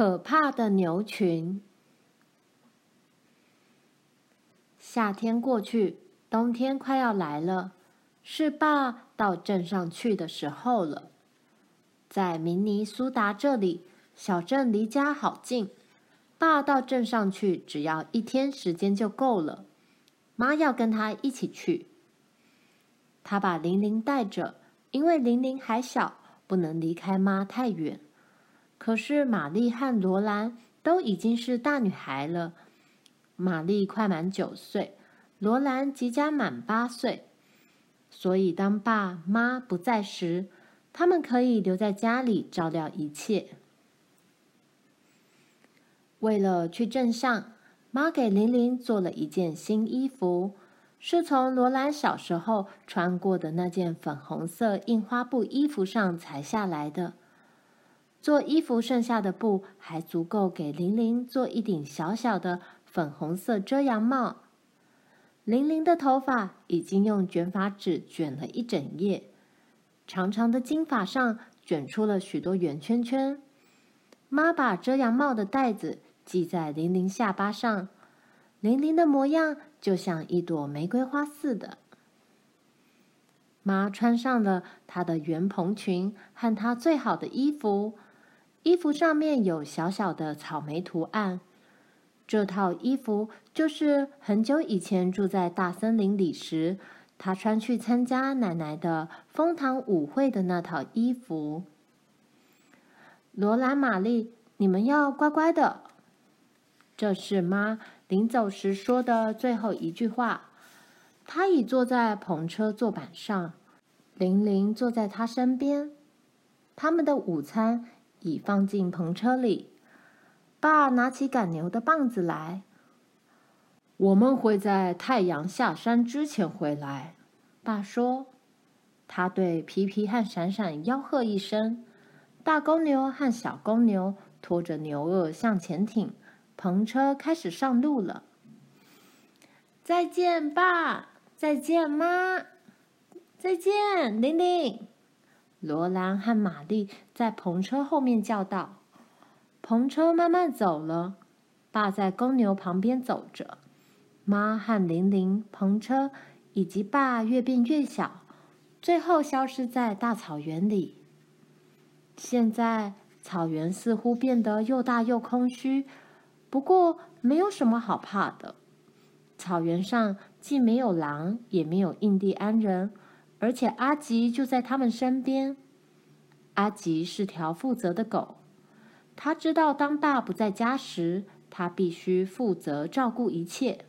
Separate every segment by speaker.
Speaker 1: 可怕的牛群。夏天过去，冬天快要来了，是爸到镇上去的时候了。在明尼苏达这里，小镇离家好近，爸到镇上去只要一天时间就够了。妈要跟他一起去，他把玲玲带着，因为玲玲还小，不能离开妈太远。可是玛丽和罗兰都已经是大女孩了。玛丽快满九岁，罗兰即将满八岁。所以当爸妈不在时，他们可以留在家里照料一切。为了去镇上，妈给玲玲做了一件新衣服，是从罗兰小时候穿过的那件粉红色印花布衣服上裁下来的。做衣服剩下的布还足够给玲玲做一顶小小的粉红色遮阳帽。玲玲的头发已经用卷发纸卷了一整夜，长长的金发上卷出了许多圆圈圈。妈把遮阳帽的带子系在玲玲下巴上，玲玲的模样就像一朵玫瑰花似的。妈穿上了她的圆蓬裙和她最好的衣服。衣服上面有小小的草莓图案，这套衣服就是很久以前住在大森林里时，她穿去参加奶奶的枫糖舞会的那套衣服。罗兰、玛丽，你们要乖乖的。这是妈临走时说的最后一句话。她已坐在篷车坐板上，玲玲坐在她身边。他们的午餐。已放进篷车里。爸拿起赶牛的棒子来。我们会在太阳下山之前回来。爸说。他对皮皮和闪闪吆喝一声。大公牛和小公牛拖着牛轭向前挺，篷车开始上路了。再见，爸！再见，妈！再见，玲玲！罗兰和玛丽在篷车后面叫道：“篷车慢慢走了，爸在公牛旁边走着，妈和玲玲、篷车以及爸越变越小，最后消失在大草原里。现在草原似乎变得又大又空虚，不过没有什么好怕的。草原上既没有狼，也没有印第安人。”而且阿吉就在他们身边。阿吉是条负责的狗，他知道当爸不在家时，他必须负责照顾一切。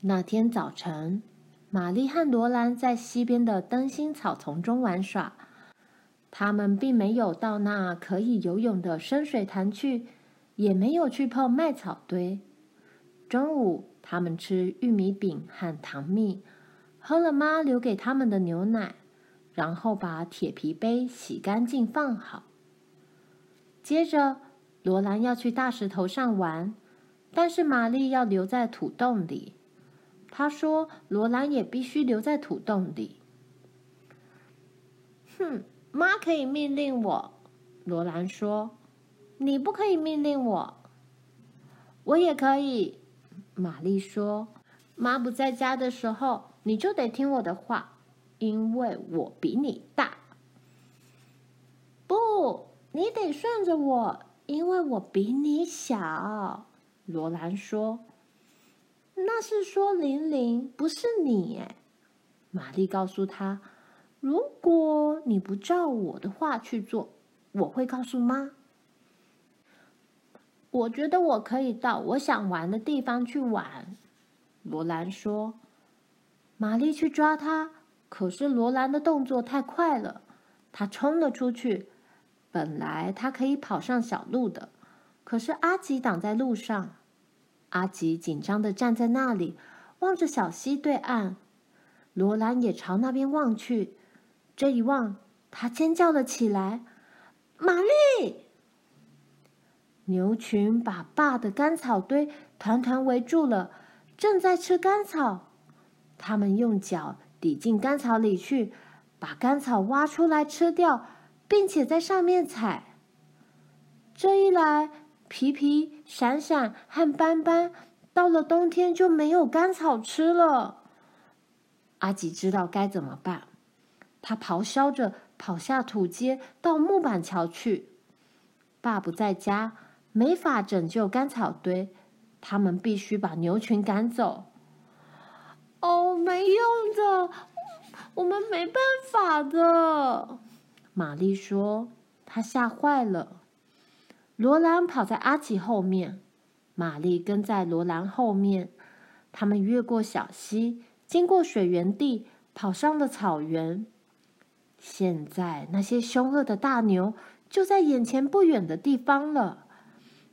Speaker 1: 那天早晨，玛丽和罗兰在溪边的灯芯草丛中玩耍。他们并没有到那可以游泳的深水潭去，也没有去碰麦草堆。中午，他们吃玉米饼和糖蜜。喝了妈留给他们的牛奶，然后把铁皮杯洗干净放好。接着，罗兰要去大石头上玩，但是玛丽要留在土洞里。她说：“罗兰也必须留在土洞里。”哼，妈可以命令我。罗兰说：“你不可以命令我。”我也可以。玛丽说：“妈不在家的时候。”你就得听我的话，因为我比你大。不，你得顺着我，因为我比你小。罗兰说：“那是说玲玲，不是你。”，玛丽告诉他：“如果你不照我的话去做，我会告诉妈。”我觉得我可以到我想玩的地方去玩。罗兰说。玛丽去抓他，可是罗兰的动作太快了，他冲了出去。本来他可以跑上小路的，可是阿吉挡在路上。阿吉紧张的站在那里，望着小溪对岸。罗兰也朝那边望去，这一望，他尖叫了起来：“玛丽！”牛群把爸的干草堆团团围住了，正在吃干草。他们用脚抵进干草里去，把干草挖出来吃掉，并且在上面踩。这一来，皮皮、闪闪和斑斑到了冬天就没有干草吃了。阿吉知道该怎么办，他咆哮着跑下土阶，到木板桥去。爸不在家，没法拯救干草堆，他们必须把牛群赶走。没用的，我们没办法的。玛丽说：“她吓坏了。”罗兰跑在阿奇后面，玛丽跟在罗兰后面。他们越过小溪。经过水源地，跑上了草原。现在那些凶恶的大牛就在眼前不远的地方了。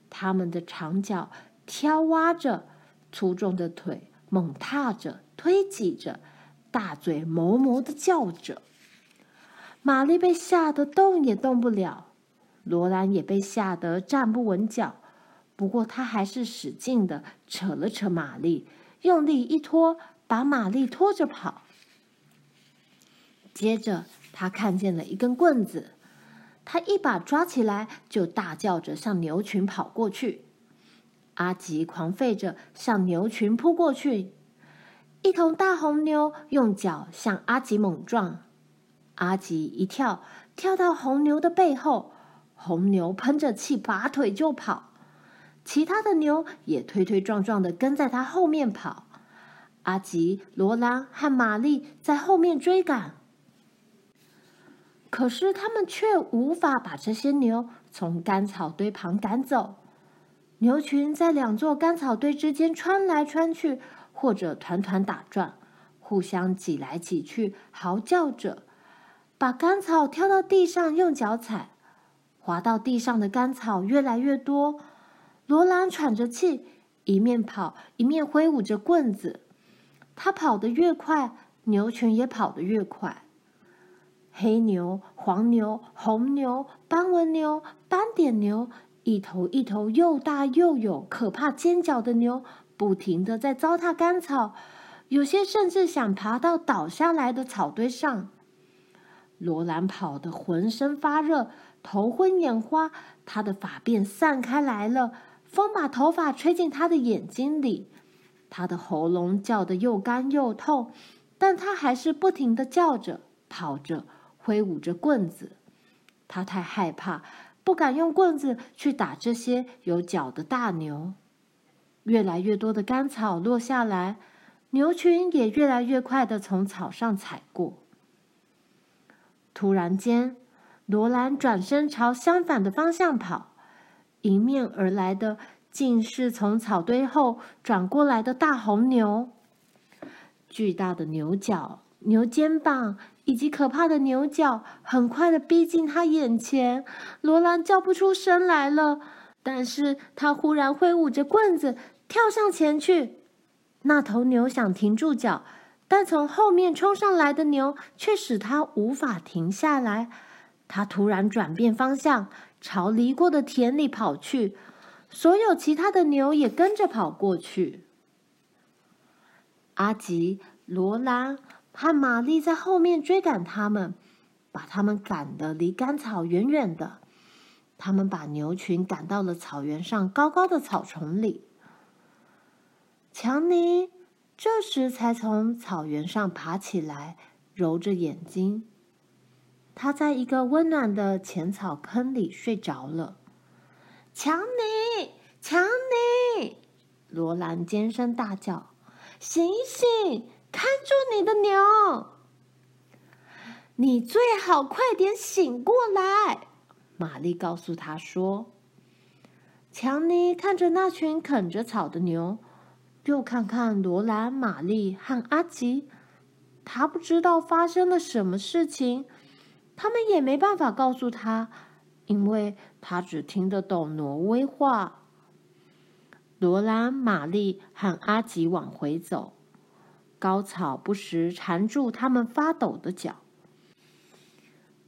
Speaker 1: 他们的长脚挑挖着，粗壮的腿猛踏着、推挤着，大嘴哞哞的叫着。玛丽被吓得动也动不了，罗兰也被吓得站不稳脚。不过他还是使劲的扯了扯玛丽，用力一拖。把玛丽拖着跑。接着，他看见了一根棍子，他一把抓起来，就大叫着向牛群跑过去。阿吉狂吠着向牛群扑过去，一头大红牛用脚向阿吉猛撞，阿吉一跳，跳到红牛的背后，红牛喷着气，拔腿就跑，其他的牛也推推撞撞的跟在他后面跑。阿吉、罗兰和玛丽在后面追赶，可是他们却无法把这些牛从干草堆旁赶走。牛群在两座干草堆之间穿来穿去，或者团团打转，互相挤来挤去，嚎叫着，把干草挑到地上用脚踩。滑到地上的干草越来越多，罗兰喘着气，一面跑一面挥舞着棍子。他跑得越快，牛群也跑得越快。黑牛、黄牛、红牛、斑纹牛、斑点牛，一头一头又大又有可怕尖角的牛，不停地在糟蹋干草，有些甚至想爬到倒下来的草堆上。罗兰跑得浑身发热，头昏眼花，他的发辫散开来了，风把头发吹进他的眼睛里。他的喉咙叫得又干又痛，但他还是不停地叫着、跑着、挥舞着棍子。他太害怕，不敢用棍子去打这些有角的大牛。越来越多的干草落下来，牛群也越来越快的从草上踩过。突然间，罗兰转身朝相反的方向跑，迎面而来的。竟是从草堆后转过来的大红牛，巨大的牛角、牛肩膀以及可怕的牛角，很快的逼近他眼前。罗兰叫不出声来了，但是他忽然挥舞着棍子跳上前去。那头牛想停住脚，但从后面冲上来的牛却使他无法停下来。他突然转变方向，朝犁过的田里跑去。所有其他的牛也跟着跑过去。阿吉、罗兰和玛丽在后面追赶他们，把他们赶得离干草远远的。他们把牛群赶到了草原上高高的草丛里。强尼这时才从草原上爬起来，揉着眼睛。他在一个温暖的浅草坑里睡着了。强尼，强尼！罗兰尖声大叫：“醒醒，看住你的牛！你最好快点醒过来。”玛丽告诉他说。强尼看着那群啃着草的牛，又看看罗兰、玛丽和阿吉，他不知道发生了什么事情，他们也没办法告诉他。因为他只听得懂挪威话。罗兰、玛丽和阿吉往回走，高草不时缠住他们发抖的脚。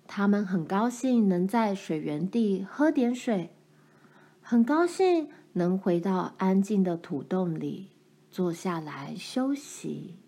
Speaker 1: 他们很高兴能在水源地喝点水，很高兴能回到安静的土洞里坐下来休息。